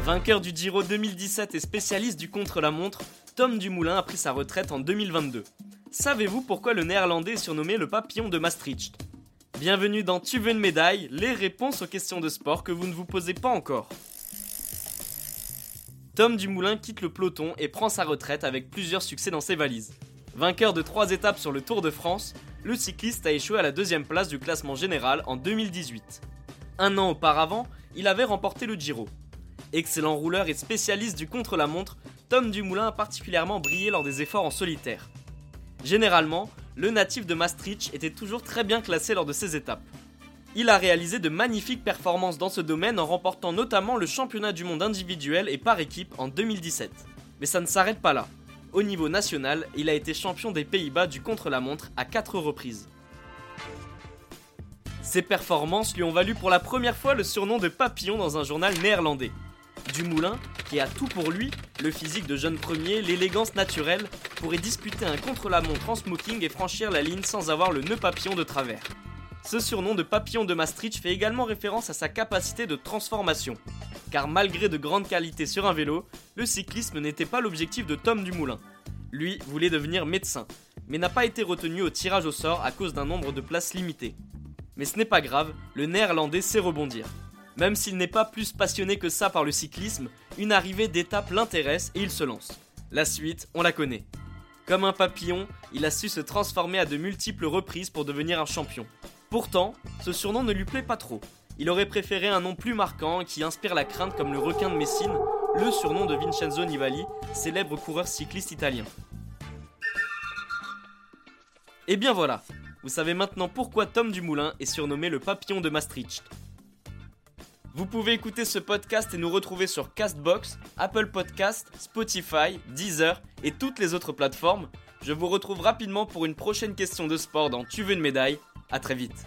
Vainqueur du Giro 2017 et spécialiste du contre-la-montre, Tom Dumoulin a pris sa retraite en 2022. Savez-vous pourquoi le néerlandais est surnommé le papillon de Maastricht? Bienvenue dans Tu veux une médaille, les réponses aux questions de sport que vous ne vous posez pas encore. Tom Dumoulin quitte le peloton et prend sa retraite avec plusieurs succès dans ses valises. Vainqueur de trois étapes sur le Tour de France, le cycliste a échoué à la deuxième place du classement général en 2018. Un an auparavant, il avait remporté le Giro. Excellent rouleur et spécialiste du contre-la-montre, Tom Dumoulin a particulièrement brillé lors des efforts en solitaire. Généralement, le natif de Maastricht était toujours très bien classé lors de ces étapes. Il a réalisé de magnifiques performances dans ce domaine en remportant notamment le championnat du monde individuel et par équipe en 2017. Mais ça ne s'arrête pas là. Au niveau national, il a été champion des Pays-Bas du contre-la-montre à 4 reprises. Ses performances lui ont valu pour la première fois le surnom de papillon dans un journal néerlandais. Dumoulin, qui a tout pour lui, le physique de jeune premier, l'élégance naturelle, pourrait disputer un contre-la-montre en smoking et franchir la ligne sans avoir le nœud papillon de travers. Ce surnom de papillon de Maastricht fait également référence à sa capacité de transformation. Car malgré de grandes qualités sur un vélo, le cyclisme n'était pas l'objectif de Tom Dumoulin. Lui voulait devenir médecin, mais n'a pas été retenu au tirage au sort à cause d'un nombre de places limitées. Mais ce n'est pas grave, le néerlandais sait rebondir. Même s'il n'est pas plus passionné que ça par le cyclisme, une arrivée d'étape l'intéresse et il se lance. La suite, on la connaît. Comme un papillon, il a su se transformer à de multiples reprises pour devenir un champion. Pourtant, ce surnom ne lui plaît pas trop. Il aurait préféré un nom plus marquant qui inspire la crainte comme le requin de Messine, le surnom de Vincenzo Nibali, célèbre coureur cycliste italien. Et bien voilà, vous savez maintenant pourquoi Tom Dumoulin est surnommé le papillon de Maastricht. Vous pouvez écouter ce podcast et nous retrouver sur Castbox, Apple Podcast, Spotify, Deezer et toutes les autres plateformes. Je vous retrouve rapidement pour une prochaine question de sport dans Tu veux une médaille. A très vite.